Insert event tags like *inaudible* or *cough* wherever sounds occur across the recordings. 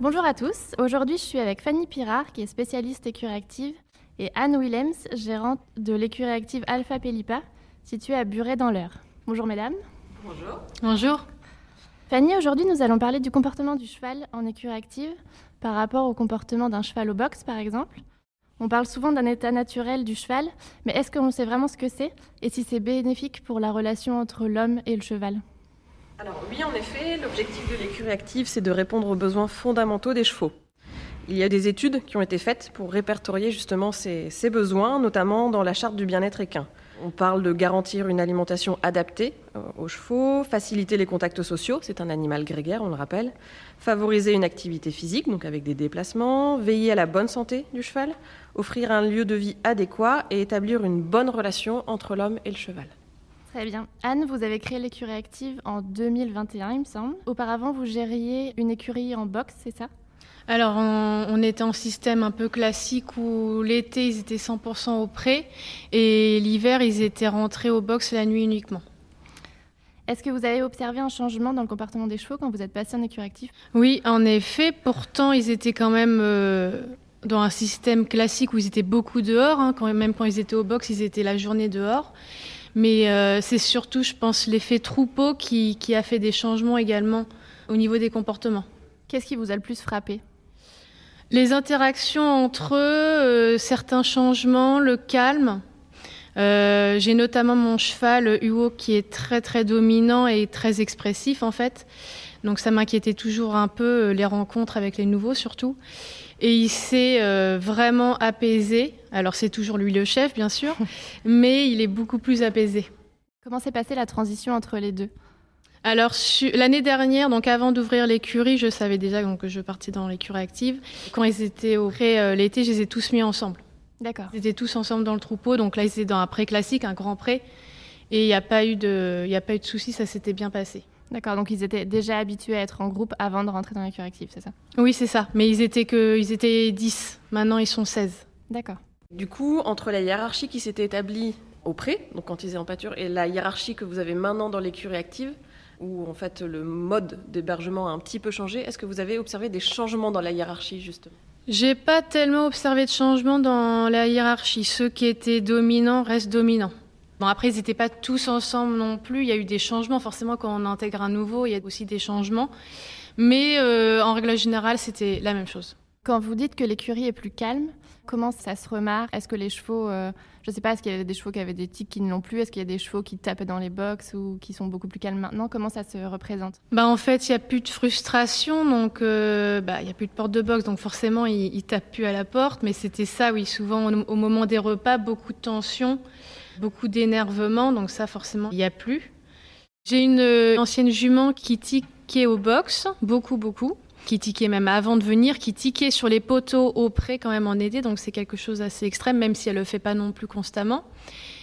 Bonjour à tous. Aujourd'hui, je suis avec Fanny Pirard, qui est spécialiste écurie active, et Anne Willems, gérante de l'écurie active Alpha Pellipa, située à Buret dans l'Eure. Bonjour mesdames. Bonjour. Bonjour. Fanny, aujourd'hui, nous allons parler du comportement du cheval en écurie active par rapport au comportement d'un cheval au box, par exemple. On parle souvent d'un état naturel du cheval, mais est-ce qu'on sait vraiment ce que c'est et si c'est bénéfique pour la relation entre l'homme et le cheval? Alors oui, en effet, l'objectif de l'écurie active, c'est de répondre aux besoins fondamentaux des chevaux. Il y a des études qui ont été faites pour répertorier justement ces, ces besoins, notamment dans la charte du bien-être équin. On parle de garantir une alimentation adaptée euh, aux chevaux, faciliter les contacts sociaux, c'est un animal grégaire, on le rappelle, favoriser une activité physique, donc avec des déplacements, veiller à la bonne santé du cheval, offrir un lieu de vie adéquat et établir une bonne relation entre l'homme et le cheval. Très bien. Anne, vous avez créé l'écurie active en 2021, il me semble. Auparavant, vous gériez une écurie en boxe, c'est ça? Alors, on, on, était en système un peu classique où l'été, ils étaient 100% au pré et l'hiver, ils étaient rentrés au box la nuit uniquement. Est-ce que vous avez observé un changement dans le comportement des chevaux quand vous êtes passé en écurie active? Oui, en effet. Pourtant, ils étaient quand même euh, dans un système classique où ils étaient beaucoup dehors. Hein, quand, même quand ils étaient au box, ils étaient la journée dehors. Mais euh, c'est surtout, je pense, l'effet troupeau qui, qui, a fait des changements également au niveau des comportements. Qu'est-ce qui vous a le plus frappé? Les interactions entre eux, euh, certains changements, le calme. Euh, J'ai notamment mon cheval Hugo qui est très très dominant et très expressif en fait. Donc ça m'inquiétait toujours un peu les rencontres avec les nouveaux surtout. Et il s'est euh, vraiment apaisé. Alors c'est toujours lui le chef, bien sûr, *laughs* mais il est beaucoup plus apaisé. Comment s'est passée la transition entre les deux? Alors l'année dernière, donc avant d'ouvrir l'écurie, je savais déjà donc, que je partais dans l'écurie active. Quand ils étaient au pré euh, l'été, je les ai tous mis ensemble. D'accord. Ils étaient tous ensemble dans le troupeau, donc là ils étaient dans un pré classique, un grand pré, et il n'y a pas eu de, il a pas eu de soucis, ça s'était bien passé. D'accord, donc ils étaient déjà habitués à être en groupe avant de rentrer dans l'écurie active, c'est ça? Oui, c'est ça. Mais ils étaient que ils étaient 10. Maintenant, ils sont 16. D'accord. Du coup, entre la hiérarchie qui s'était établie au pré, donc quand ils étaient en pâture, et la hiérarchie que vous avez maintenant dans l'écurie active, où en fait le mode d'hébergement a un petit peu changé, est-ce que vous avez observé des changements dans la hiérarchie justement? J'ai pas tellement observé de changements dans la hiérarchie. Ceux qui étaient dominants restent dominants. Bon, après, ils n'étaient pas tous ensemble non plus. Il y a eu des changements. Forcément, quand on intègre un nouveau, il y a aussi des changements. Mais euh, en règle générale, c'était la même chose. Quand vous dites que l'écurie est plus calme, comment ça se remarque? Est-ce que les chevaux, euh, je ne sais pas, est-ce qu'il y avait des chevaux qui avaient des tics qui ne l'ont plus? Est-ce qu'il y a des chevaux qui tapent dans les box ou qui sont beaucoup plus calmes maintenant? Comment ça se représente? Bah, En fait, il n'y a plus de frustration, donc euh, bah, il n'y a plus de porte de box, donc forcément, ils ne tapent plus à la porte. Mais c'était ça, oui, souvent au, au moment des repas, beaucoup de tension beaucoup d'énervement, donc ça forcément il n'y a plus. J'ai une ancienne jument qui tiquait au box, beaucoup, beaucoup, qui tiquait même avant de venir, qui tiquait sur les poteaux au pré quand même en été, donc c'est quelque chose d'assez extrême, même si elle ne le fait pas non plus constamment.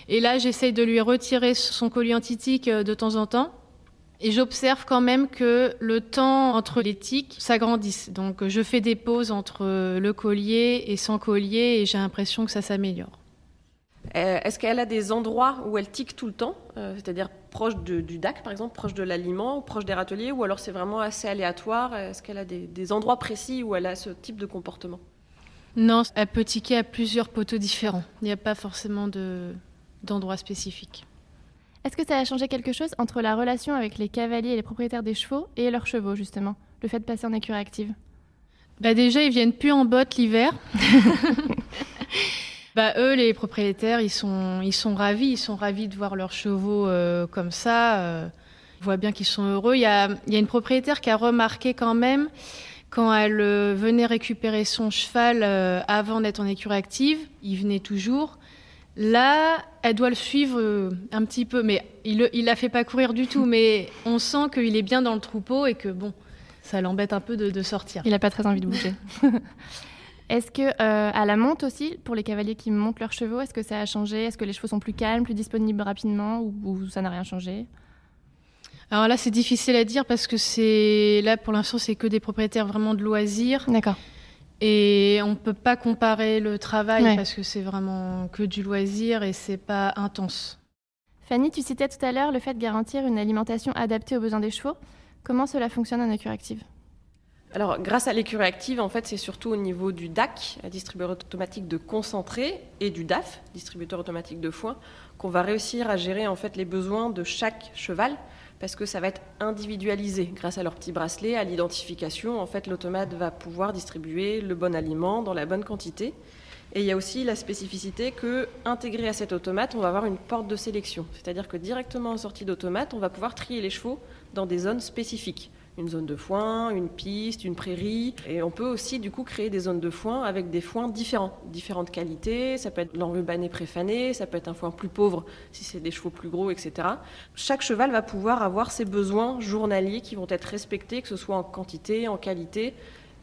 Et là, j'essaye de lui retirer son collier antitique de temps en temps. Et j'observe quand même que le temps entre les tiques s'agrandisse. Donc je fais des pauses entre le collier et sans collier et j'ai l'impression que ça s'améliore. Euh, Est-ce qu'elle a des endroits où elle tique tout le temps, euh, c'est-à-dire proche de, du DAC par exemple, proche de l'aliment, proche des râteliers, ou alors c'est vraiment assez aléatoire Est-ce qu'elle a des, des, endroits précis où elle a ce type de comportement? Non, elle peut tiquer à plusieurs poteaux différents. Il n'y a pas forcément d'endroit de, spécifique. Est-ce que ça a changé quelque chose entre la relation avec les cavaliers et les propriétaires des chevaux et leurs chevaux justement, le fait de passer en écurie active? Bah Déjà, ils viennent plus en botte l'hiver. *laughs* Bah, eux, les propriétaires, ils sont, ils sont ravis. Ils sont ravis de voir leurs chevaux euh, comme ça. Euh, on voit bien qu'ils sont heureux. Il y, a, il y a une propriétaire qui a remarqué quand même, quand elle venait récupérer son cheval euh, avant d'être en écurie active, il venait toujours. Là, elle doit le suivre euh, un petit peu, mais il ne la fait pas courir du tout. Mais on sent qu'il est bien dans le troupeau et que bon, ça l'embête un peu de, sortir. Il n'a pas très envie de bouger. *laughs* est-ce que euh, à la monte aussi, pour les cavaliers qui montent leurs chevaux, est-ce que ça a changé? Est-ce que les chevaux sont plus calmes, plus disponibles rapidement, ou, ça n'a rien changé? Alors là, c'est difficile à dire parce que c'est là pour l'instant, c'est que des propriétaires vraiment de loisirs. D'accord. Et on ne peut pas comparer le travail parce que c'est vraiment que du loisir et c'est pas intense. Fanny, tu citais tout à l'heure le fait de garantir une alimentation adaptée aux besoins des chevaux. Comment cela fonctionne en active? Alors, grâce à l'écurie active, en fait, c'est surtout au niveau du DAC, distributeur automatique de concentré, et du DAF, distributeur automatique de foin, qu'on va réussir à gérer en fait les besoins de chaque cheval parce que ça va être individualisé grâce à leur petit bracelet, à l'identification. En fait, l'automate va pouvoir distribuer le bon aliment dans la bonne quantité. Et il y a aussi la spécificité que, intégré à cet automate, on va avoir une porte de sélection. C'est-à-dire que directement en sortie d'automate, on va pouvoir trier les chevaux dans des zones spécifiques une zone de foin, une piste, une prairie. Et on peut aussi du coup créer des zones de foin avec des foins différents, différentes qualités. Ça peut être l'enrubané préfané, ça peut être un foin plus pauvre si c'est des chevaux plus gros, etc. Chaque cheval va pouvoir avoir ses besoins journaliers qui vont être respectés, que ce soit en quantité, en qualité,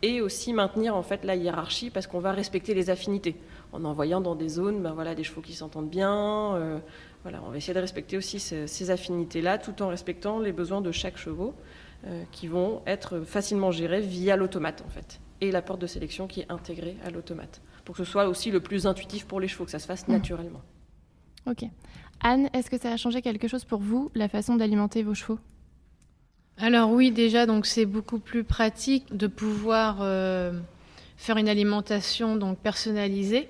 et aussi maintenir en fait la hiérarchie parce qu'on va respecter les affinités en envoyant dans des zones ben voilà, des chevaux qui s'entendent bien. Euh, voilà, on va essayer de respecter aussi ces, ces affinités-là tout en respectant les besoins de chaque chevaux. Euh, qui vont être facilement gérés via l'automate en fait, et la porte de sélection qui est intégrée à l'automate, pour que ce soit aussi le plus intuitif pour les chevaux, que ça se fasse mmh. naturellement. Ok. Anne, est-ce que ça a changé quelque chose pour vous, la façon d'alimenter vos chevaux? Alors oui, déjà, donc c'est beaucoup plus pratique de pouvoir euh, faire une alimentation donc personnalisée.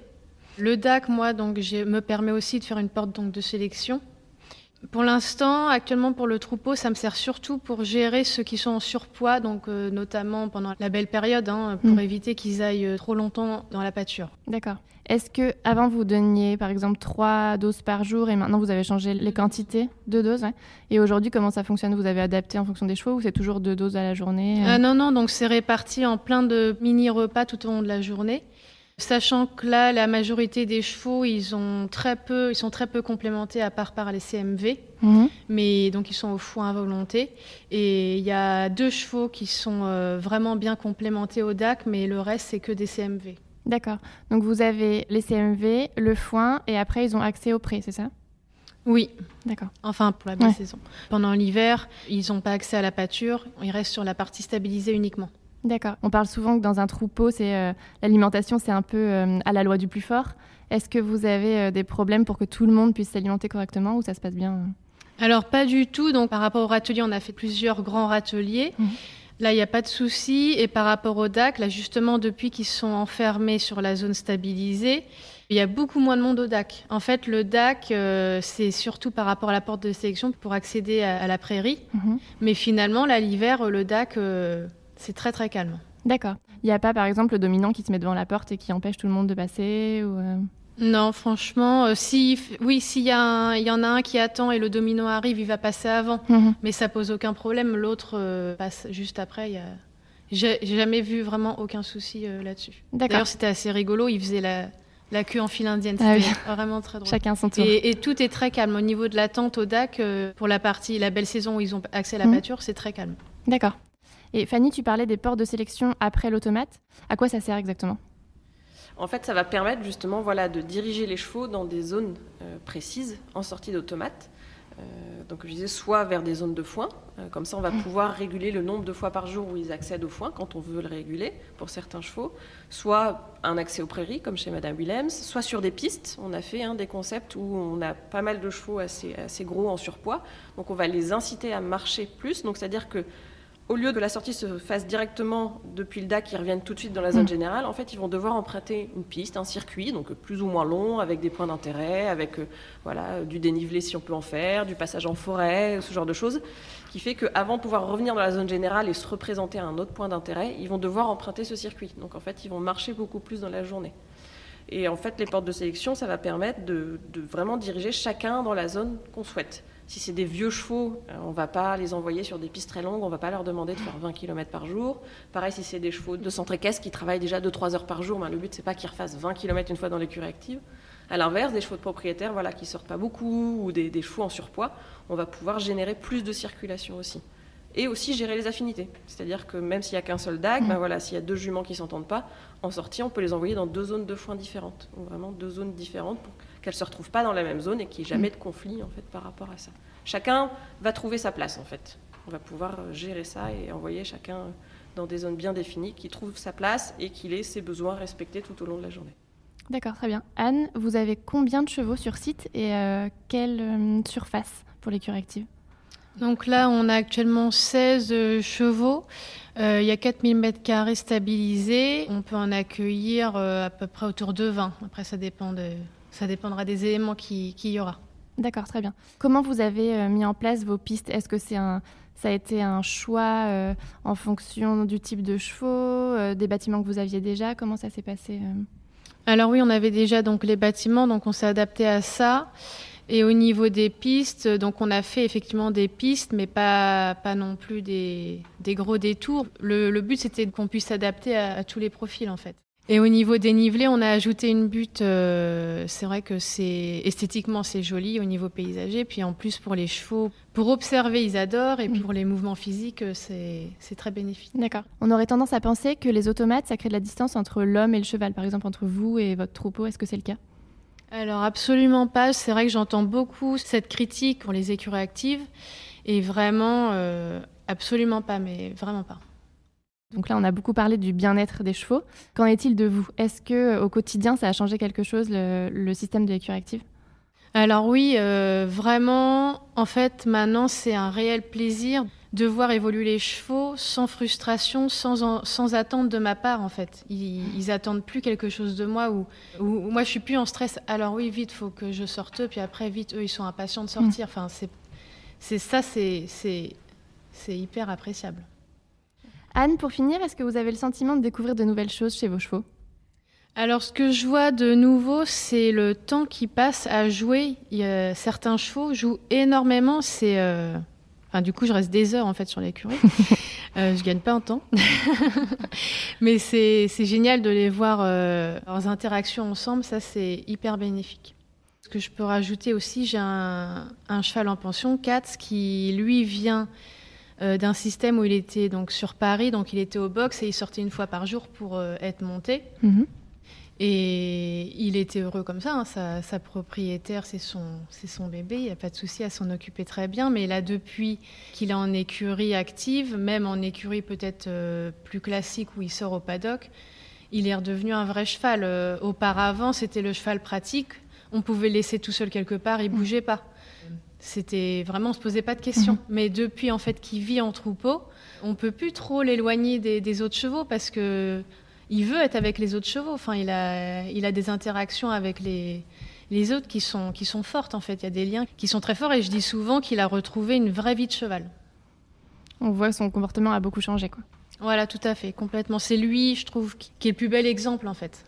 Le DAC, moi, donc, me permet aussi de faire une porte donc, de sélection pour l'instant, actuellement pour le troupeau, ça me sert surtout pour gérer ceux qui sont en surpoids, donc euh, notamment pendant la belle période, hein, pour mm. éviter qu'ils aillent euh, trop longtemps dans la pâture. D'accord. Est-ce que avant vous donniez par exemple trois doses par jour et maintenant vous avez changé les quantités de doses Et aujourd'hui, comment ça fonctionne? Vous avez adapté en fonction des chevaux ou c'est toujours deux doses à la journée euh? Non, non, donc c'est réparti en plein de mini repas tout au long de la journée. Sachant que là, la majorité des chevaux, ils, ont très peu, ils sont très peu complémentés à part par les CMV, mhm. mais donc ils sont au foin à volonté. Et il y a deux chevaux qui sont euh, vraiment bien complémentés au DAC, mais le reste, c'est que des CMV. D'accord. Donc vous avez les CMV, le foin, et après, ils ont accès au pré, c'est ça? Oui. D'accord. Enfin, pour la belle saison. Pendant l'hiver, ils n'ont pas accès à la pâture, ils restent sur la partie stabilisée uniquement. D'accord. On parle souvent que dans un troupeau, c'est euh, l'alimentation, c'est un peu euh, à la loi du plus fort. Est-ce que vous avez euh, des problèmes pour que tout le monde puisse s'alimenter correctement ou ça se passe bien Alors pas du tout. Donc par rapport au râtelier, on a fait plusieurs grands râteliers. Mhm. Là, il n'y a pas de souci. Et par rapport au DAC, là justement, depuis qu'ils sont enfermés sur la zone stabilisée, il y a beaucoup moins de monde au DAC. En fait, le DAC, c'est surtout par rapport à la porte de sélection pour accéder à, la prairie. Mhm. Mais finalement, là, l'hiver, le DAC c'est très très calme. D'accord. Il n'y a pas par exemple le dominant qui se met devant la porte et qui empêche tout le monde de passer ou euh Non, franchement, euh, si, oui, s'il y, y, en a un qui attend et le dominant arrive, il va passer avant. Mhm. Mais ça pose aucun problème. L'autre euh, passe juste après. Y a... J'ai jamais vu vraiment aucun souci là-dessus. D'ailleurs, c'était assez rigolo. Il faisait la, la queue en file indienne. Ah c'était vraiment très drôle. Chacun son tour. Et, tout est très calme. Au niveau de l'attente au DAC, pour la partie, la belle saison où ils ont accès à la mhm. pâture, c'est très calme. D'accord. Et Fanny, tu parlais des portes de sélection après l'automate. À quoi ça sert exactement? En fait, ça va permettre justement voilà, de diriger les chevaux dans des zones euh, précises en sortie d'automate. Euh, donc, je disais, soit vers des zones de foin, euh, comme ça on va mmh. pouvoir réguler le nombre de fois par jour où ils accèdent au foin quand on veut le réguler pour certains chevaux, soit un accès aux prairies comme chez Madame Willems, soit sur des pistes. On a fait hein, des concepts où on a pas mal de chevaux assez, assez gros en surpoids, donc on va les inciter à marcher plus. Donc, c'est-à-dire que au lieu que la sortie se fasse directement depuis le DAC, ils reviennent tout de suite dans la zone mm. générale, en fait, ils vont devoir emprunter une piste, un circuit, donc plus ou moins long, avec des points d'intérêt, avec euh, voilà, du dénivelé si on peut en faire, du passage en forêt, ce genre de choses, qui fait qu'avant de pouvoir revenir dans la zone générale et se représenter à un autre point d'intérêt, ils vont devoir emprunter ce circuit. Donc en fait, ils vont marcher beaucoup plus dans la journée. Et en fait, les portes de sélection, ça va permettre de vraiment diriger chacun dans la zone qu'on souhaite. Si c'est des vieux chevaux, euh, on ne va pas les envoyer sur des pistes très longues, on ne va pas leur demander de faire 20 km par jour. Pareil, si c'est des chevaux de centre équestre qui travaillent déjà 2-3 heures par jour, ben, le but, c'est pas qu'ils refassent 20 km une fois dans l'écurie active. À l'inverse, des chevaux de propriétaires voilà, qui sortent pas beaucoup ou des, chevaux en surpoids, on va pouvoir générer plus de circulation aussi et aussi gérer les affinités. C'est-à-dire que même s'il n'y a qu'un seul DAG, ben voilà, s'il y a deux juments qui ne s'entendent pas, en sortie, on peut les envoyer dans deux zones de foin différentes. Donc vraiment deux zones différentes pour qu'elles ne se retrouvent pas dans la même zone et qu'il n'y ait jamais de conflit en fait, par rapport à ça. Chacun va trouver sa place en fait. On va pouvoir euh, gérer ça et envoyer chacun dans des zones bien définies, qui trouve sa place et qu'il ait ses besoins respectés tout au long de la journée. D'accord, très bien. Anne, vous avez combien de chevaux sur site et euh, quelle euh, surface pour les cures actives? Donc là, on a actuellement 16 euh, chevaux. Euh, il y a 4000 mètres carrés stabilisés. On peut en accueillir euh, à peu près autour de 20. Après, ça, dépend de, ça dépendra des éléments qu'il qui y aura. D'accord, très bien. Comment vous avez mis en place vos pistes? Est-ce que c'est un, ça a été un choix en fonction du type de chevaux, des bâtiments que vous aviez déjà? Comment ça s'est passé Alors oui, on avait déjà donc les bâtiments, donc on s'est adapté à ça. Et au niveau des pistes, donc on a fait effectivement des pistes, mais pas, pas non plus des, des gros détours. Le, le but, c'était qu'on puisse s'adapter à, à, tous les profils, en fait. Et au niveau des nivelés, on a ajouté une butte. Euh, c'est vrai que c'est esthétiquement c'est joli au niveau paysager, puis en plus pour les chevaux, pour observer ils adorent, et pour les mouvements physiques c'est très bénéfique. D'accord. On aurait tendance à penser que les automates ça crée de la distance entre l'homme et le cheval, par exemple entre vous et votre troupeau. Est-ce que c'est le cas? Alors absolument pas. C'est vrai que j'entends beaucoup cette critique pour les écuries actives. Et vraiment, euh, absolument pas, mais vraiment pas. Donc là, on a beaucoup parlé du bien-être des chevaux. Qu'en est-il de vous? Est-ce que au quotidien, ça a changé quelque chose, le, le système de l'écurie active? Alors oui, euh, vraiment. En fait, maintenant, c'est un réel plaisir de voir évoluer les chevaux sans frustration, sans, sans attente de ma part en fait. Ils, ils, attendent plus quelque chose de moi ou, ou, moi je suis plus en stress. Alors oui, vite, faut que je sorte, puis après vite, eux ils sont impatients de sortir. Mm. Enfin, c'est, ça, c'est hyper appréciable. Anne, pour finir, est-ce que vous avez le sentiment de découvrir de nouvelles choses chez vos chevaux? Alors, ce que je vois de nouveau, c'est le temps qui passe à jouer. A, certains chevaux jouent énormément. C'est euh, Enfin, du coup, je reste des heures en fait sur l'écurie. *laughs* euh, je gagne pas un temps, *laughs* mais c'est génial de les voir euh, leurs interactions ensemble. Ça, c'est hyper bénéfique. Ce que je peux rajouter aussi, j'ai un, un, cheval en pension, Katz, qui lui vient euh, d'un système où il était donc sur Paris, donc il était au box et il sortait une fois par jour pour euh, être monté. Mm -hmm. Et il était heureux comme ça. Hein. Sa, sa, propriétaire, c'est son, son bébé. Il n'y a pas de souci à s'en occuper très bien. Mais là, depuis qu'il est en écurie active, même en écurie peut-être euh, plus classique où il sort au paddock, il est redevenu un vrai cheval. Auparavant, c'était le cheval pratique. On pouvait le laisser tout seul quelque part, il ne bougeait pas. C'était vraiment, on se posait pas de questions. -hmm. Mais depuis en fait qu'il vit en troupeau, on peut plus trop l'éloigner des, des, autres chevaux parce que il veut être avec les autres chevaux. Enfin, il a, il a des interactions avec les, les autres qui sont, qui sont fortes, en fait. Il y a des liens qui sont très forts et je dis souvent qu'il a retrouvé une vraie vie de cheval. On voit que son comportement a beaucoup changé, quoi. Voilà, tout à fait, complètement. C'est lui, je trouve, qui est le plus bel exemple, en fait.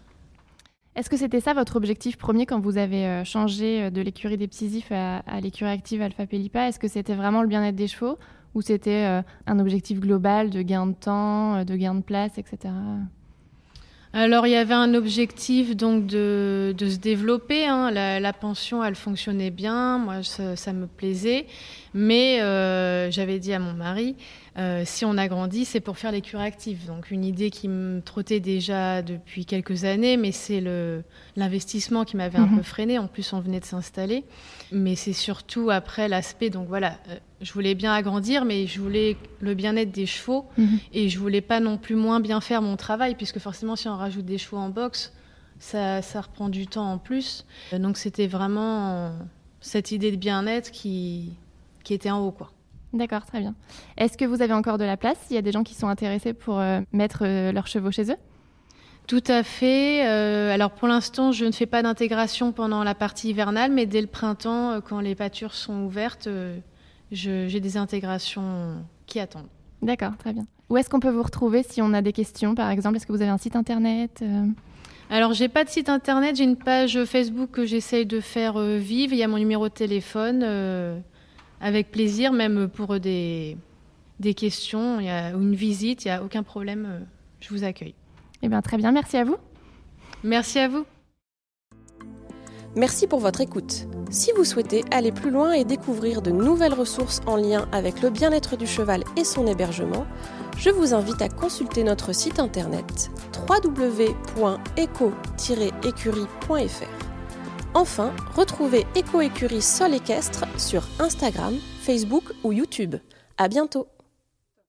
Est-ce que c'était ça votre objectif premier quand vous avez euh, changé de l'écurie des petits à, l'écurie active Alpha Pellipa Est-ce que c'était vraiment le bien-être des chevaux ou c'était euh, un objectif global de gain de temps, euh, de gain de place, etc. Alors il y avait un objectif donc de, se développer. Hein. La, pension, elle fonctionnait bien, moi ça me plaisait, mais euh, j'avais dit à mon mari, euh, si on agrandit, c'est pour faire les cures actives. Donc une idée qui me trottait déjà depuis quelques années, mais c'est l'investissement qui m'avait mmh. un peu freiné. En plus, on venait de s'installer, mais c'est surtout après l'aspect. Donc voilà, euh, je voulais bien agrandir, mais je voulais le bien-être des chevaux mmh. et je voulais pas non plus moins bien faire mon travail, puisque forcément, si on rajoute des chevaux en boxe, ça, ça reprend du temps en plus. Donc c'était vraiment cette idée de bien-être qui, qui était en haut, quoi. D'accord, très bien. Est-ce que vous avez encore de la place Il y a des gens qui sont intéressés pour euh, mettre euh, leurs chevaux chez eux? Tout à fait. Euh, alors pour l'instant, je ne fais pas d'intégration pendant la partie hivernale, mais dès le printemps, quand les pâtures sont ouvertes, j'ai des intégrations qui attendent. D'accord, très bien. Où est-ce qu'on peut vous retrouver si on a des questions, par exemple? Est-ce que vous avez un site internet alors, j'ai pas de site internet, j'ai une page Facebook que j'essaye de faire vivre. Il y a mon numéro de téléphone. Avec plaisir, même pour des, des questions il y a, ou une visite, il n'y a aucun problème, je vous accueille. Eh bien, très bien, merci à vous. Merci à vous. Merci pour votre écoute. Si vous souhaitez aller plus loin et découvrir de nouvelles ressources en lien avec le bien-être du cheval et son hébergement, je vous invite à consulter notre site internet www.eco-écurie.fr. Enfin, retrouvez Eco Écurie Sol Équestre sur Instagram, Facebook ou YouTube. À bientôt!